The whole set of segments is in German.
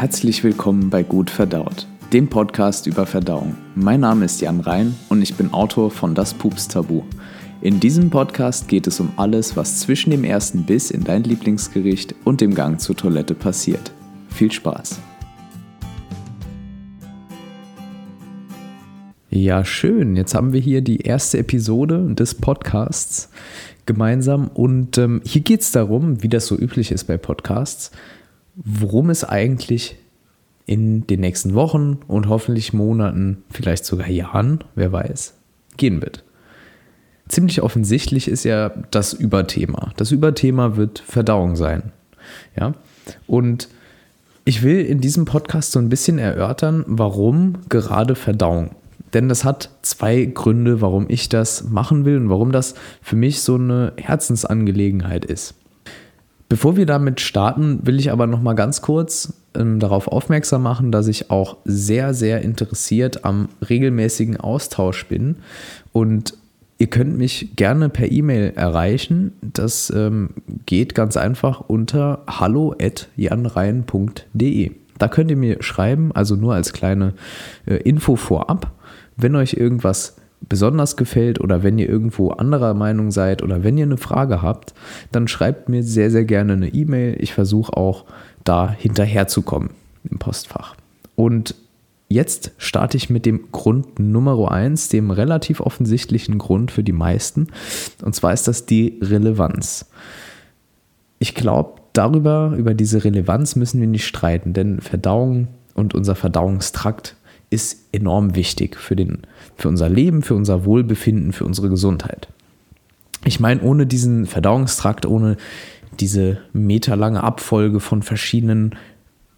Herzlich willkommen bei Gut Verdaut, dem Podcast über Verdauung. Mein Name ist Jan Rhein und ich bin Autor von Das Pups Tabu. In diesem Podcast geht es um alles, was zwischen dem ersten Biss in dein Lieblingsgericht und dem Gang zur Toilette passiert. Viel Spaß! Ja, schön. Jetzt haben wir hier die erste Episode des Podcasts gemeinsam und ähm, hier geht es darum, wie das so üblich ist bei Podcasts, worum es eigentlich in den nächsten Wochen und hoffentlich Monaten, vielleicht sogar Jahren, wer weiß, gehen wird. Ziemlich offensichtlich ist ja das Überthema. Das Überthema wird Verdauung sein. Ja? Und ich will in diesem Podcast so ein bisschen erörtern, warum gerade Verdauung. Denn das hat zwei Gründe, warum ich das machen will und warum das für mich so eine Herzensangelegenheit ist. Bevor wir damit starten, will ich aber noch mal ganz kurz ähm, darauf aufmerksam machen, dass ich auch sehr, sehr interessiert am regelmäßigen Austausch bin. Und ihr könnt mich gerne per E-Mail erreichen. Das ähm, geht ganz einfach unter hallo.janrein.de. Da könnt ihr mir schreiben, also nur als kleine äh, Info vorab, wenn euch irgendwas besonders gefällt oder wenn ihr irgendwo anderer Meinung seid oder wenn ihr eine Frage habt, dann schreibt mir sehr, sehr gerne eine E-Mail. Ich versuche auch da hinterherzukommen im Postfach. Und jetzt starte ich mit dem Grund Nummer eins, dem relativ offensichtlichen Grund für die meisten. Und zwar ist das die Relevanz. Ich glaube, darüber, über diese Relevanz müssen wir nicht streiten, denn Verdauung und unser Verdauungstrakt ist enorm wichtig für, den, für unser Leben, für unser Wohlbefinden, für unsere Gesundheit. Ich meine, ohne diesen Verdauungstrakt, ohne diese meterlange Abfolge von verschiedenen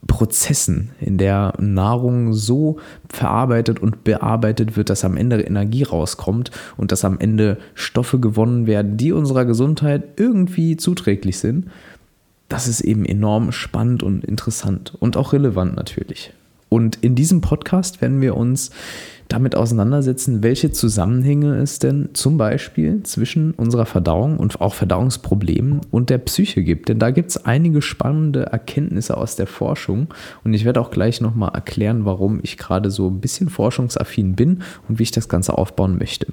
Prozessen, in der Nahrung so verarbeitet und bearbeitet wird, dass am Ende Energie rauskommt und dass am Ende Stoffe gewonnen werden, die unserer Gesundheit irgendwie zuträglich sind, das ist eben enorm spannend und interessant und auch relevant natürlich. Und in diesem Podcast werden wir uns damit auseinandersetzen, welche Zusammenhänge es denn zum Beispiel zwischen unserer Verdauung und auch Verdauungsproblemen und der Psyche gibt. Denn da gibt es einige spannende Erkenntnisse aus der Forschung. Und ich werde auch gleich nochmal erklären, warum ich gerade so ein bisschen forschungsaffin bin und wie ich das Ganze aufbauen möchte.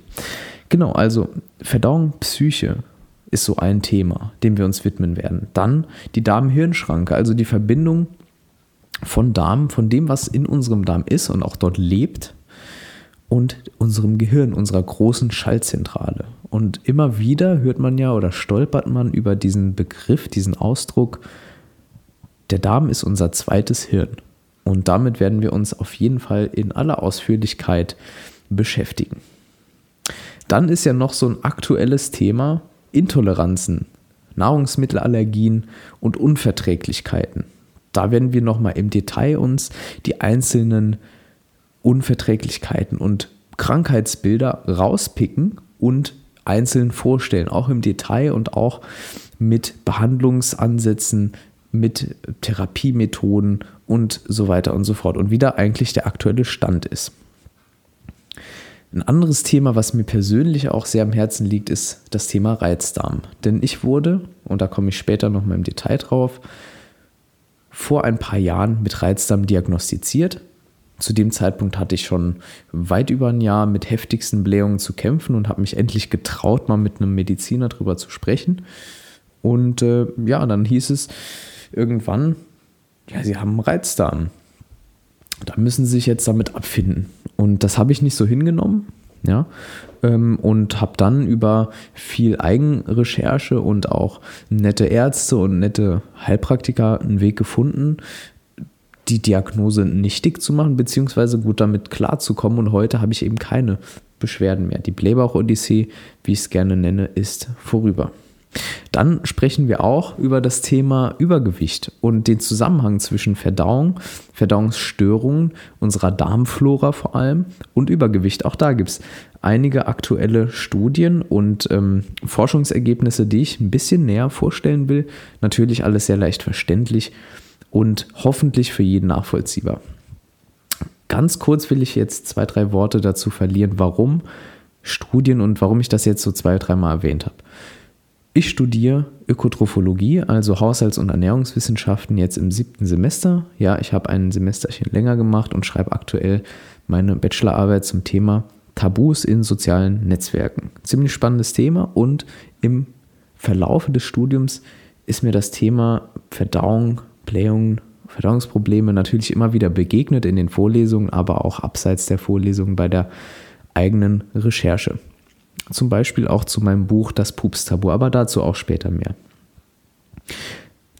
Genau, also Verdauung, Psyche ist so ein Thema, dem wir uns widmen werden. Dann die Darm-Hirn-Schranke, also die Verbindung von Darm, von dem, was in unserem Darm ist und auch dort lebt und unserem Gehirn, unserer großen Schaltzentrale. Und immer wieder hört man ja oder stolpert man über diesen Begriff, diesen Ausdruck, der Darm ist unser zweites Hirn. Und damit werden wir uns auf jeden Fall in aller Ausführlichkeit beschäftigen. Dann ist ja noch so ein aktuelles Thema Intoleranzen, Nahrungsmittelallergien und Unverträglichkeiten. Da werden wir nochmal im Detail uns die einzelnen Unverträglichkeiten und Krankheitsbilder rauspicken und einzeln vorstellen, auch im Detail und auch mit Behandlungsansätzen, mit Therapiemethoden und so weiter und so fort und wie da eigentlich der aktuelle Stand ist. Ein anderes Thema, was mir persönlich auch sehr am Herzen liegt, ist das Thema Reizdarm. Denn ich wurde, und da komme ich später nochmal im Detail drauf, vor ein paar Jahren mit Reizdarm diagnostiziert. Zu dem Zeitpunkt hatte ich schon weit über ein Jahr mit heftigsten Blähungen zu kämpfen und habe mich endlich getraut, mal mit einem Mediziner drüber zu sprechen. Und äh, ja, dann hieß es irgendwann, ja, Sie haben Reizdarm. Da müssen Sie sich jetzt damit abfinden. Und das habe ich nicht so hingenommen. Ja, ähm, und habe dann über viel Eigenrecherche und auch nette Ärzte und nette Heilpraktiker einen Weg gefunden, die Diagnose nichtig zu machen, beziehungsweise gut damit klarzukommen. Und heute habe ich eben keine Beschwerden mehr. Die Blähbauch-Odyssee, wie ich es gerne nenne, ist vorüber. Dann sprechen wir auch über das Thema Übergewicht und den Zusammenhang zwischen Verdauung, Verdauungsstörungen, unserer Darmflora vor allem und Übergewicht. Auch da gibt es einige aktuelle Studien und ähm, Forschungsergebnisse, die ich ein bisschen näher vorstellen will. Natürlich alles sehr leicht verständlich und hoffentlich für jeden nachvollziehbar. Ganz kurz will ich jetzt zwei, drei Worte dazu verlieren, warum Studien und warum ich das jetzt so zwei, dreimal erwähnt habe. Ich studiere Ökotrophologie, also Haushalts- und Ernährungswissenschaften, jetzt im siebten Semester. Ja, ich habe ein Semesterchen länger gemacht und schreibe aktuell meine Bachelorarbeit zum Thema Tabus in sozialen Netzwerken. Ziemlich spannendes Thema und im Verlaufe des Studiums ist mir das Thema Verdauung, Blähung, Verdauungsprobleme natürlich immer wieder begegnet in den Vorlesungen, aber auch abseits der Vorlesungen bei der eigenen Recherche. Zum Beispiel auch zu meinem Buch Das Pups-Tabu, aber dazu auch später mehr.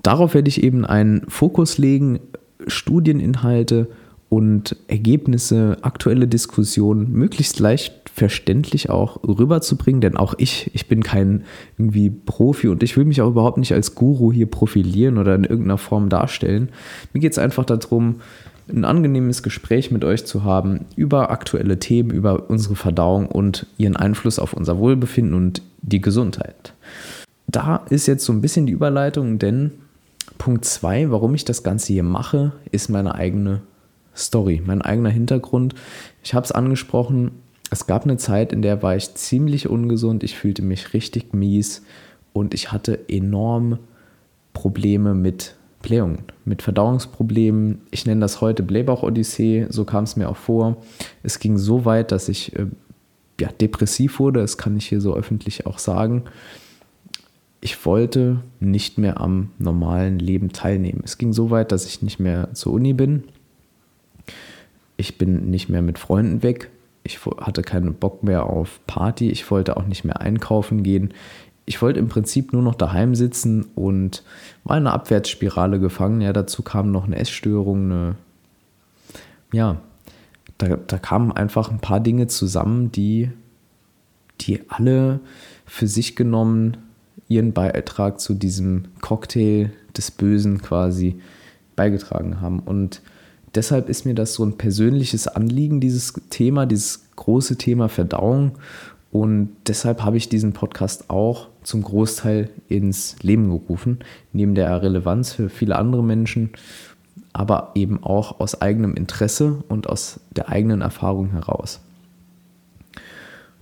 Darauf werde ich eben einen Fokus legen, Studieninhalte und Ergebnisse, aktuelle Diskussionen möglichst leicht verständlich auch rüberzubringen, denn auch ich, ich bin kein irgendwie Profi und ich will mich auch überhaupt nicht als Guru hier profilieren oder in irgendeiner Form darstellen. Mir geht es einfach darum, ein angenehmes Gespräch mit euch zu haben über aktuelle Themen, über unsere Verdauung und ihren Einfluss auf unser Wohlbefinden und die Gesundheit. Da ist jetzt so ein bisschen die Überleitung, denn Punkt 2, warum ich das Ganze hier mache, ist meine eigene Story, mein eigener Hintergrund. Ich habe es angesprochen, es gab eine Zeit, in der war ich ziemlich ungesund, ich fühlte mich richtig mies und ich hatte enorm Probleme mit Blähungen, mit Verdauungsproblemen. Ich nenne das heute Blähbauch-Odyssee, so kam es mir auch vor. Es ging so weit, dass ich äh, ja, depressiv wurde, das kann ich hier so öffentlich auch sagen. Ich wollte nicht mehr am normalen Leben teilnehmen. Es ging so weit, dass ich nicht mehr zur Uni bin. Ich bin nicht mehr mit Freunden weg. Ich hatte keinen Bock mehr auf Party. Ich wollte auch nicht mehr einkaufen gehen ich wollte im Prinzip nur noch daheim sitzen und war in einer Abwärtsspirale gefangen. Ja, dazu kam noch eine Essstörung, eine, ja, da, da kamen einfach ein paar Dinge zusammen, die, die alle für sich genommen ihren Beitrag zu diesem Cocktail des Bösen quasi beigetragen haben. Und deshalb ist mir das so ein persönliches Anliegen, dieses Thema, dieses große Thema Verdauung. Und deshalb habe ich diesen Podcast auch zum Großteil ins Leben gerufen, neben der Relevanz für viele andere Menschen, aber eben auch aus eigenem Interesse und aus der eigenen Erfahrung heraus.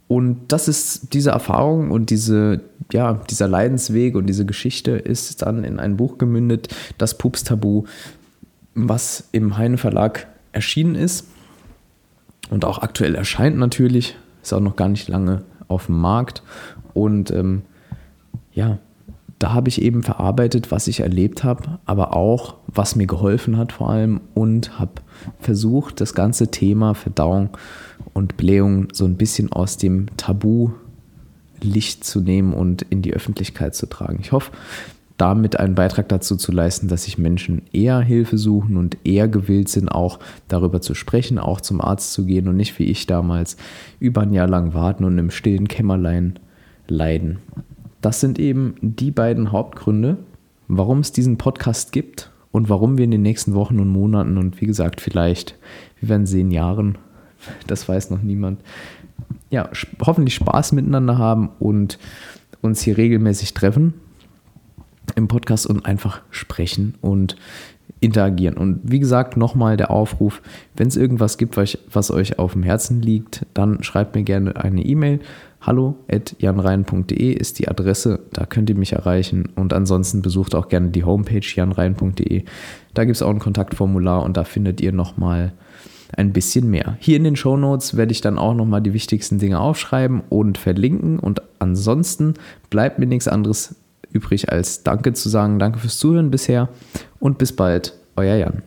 Und das ist diese Erfahrung und diese, ja, dieser Leidensweg und diese Geschichte ist dann in ein Buch gemündet, das Pups Tabu, was im Heine Verlag erschienen ist und auch aktuell erscheint natürlich, ist auch noch gar nicht lange auf dem Markt und ähm, ja, da habe ich eben verarbeitet, was ich erlebt habe, aber auch, was mir geholfen hat vor allem und habe versucht, das ganze Thema Verdauung und Blähung so ein bisschen aus dem Tabu Licht zu nehmen und in die Öffentlichkeit zu tragen. Ich hoffe, damit einen Beitrag dazu zu leisten, dass sich Menschen eher Hilfe suchen und eher gewillt sind, auch darüber zu sprechen, auch zum Arzt zu gehen und nicht wie ich damals über ein Jahr lang warten und im stillen Kämmerlein leiden. Das sind eben die beiden Hauptgründe, warum es diesen Podcast gibt und warum wir in den nächsten Wochen und Monaten und wie gesagt, vielleicht, wir werden sehen, Jahren, das weiß noch niemand, ja, hoffentlich Spaß miteinander haben und uns hier regelmäßig treffen im Podcast und einfach sprechen und interagieren. Und wie gesagt, nochmal der Aufruf, wenn es irgendwas gibt, was, euch auf dem Herzen liegt, dann schreibt mir gerne eine E-Mail hallo at janrein.de ist die Adresse, da könnt ihr mich erreichen und ansonsten besucht auch gerne die Homepage janrein.de. Da gibt es auch ein Kontaktformular und da findet ihr nochmal ein bisschen mehr. Hier in den Show Notes werde ich dann auch nochmal die wichtigsten Dinge aufschreiben und verlinken und ansonsten bleibt mir nichts anderes übrig als Danke zu sagen. Danke fürs Zuhören bisher und bis bald, euer Jan.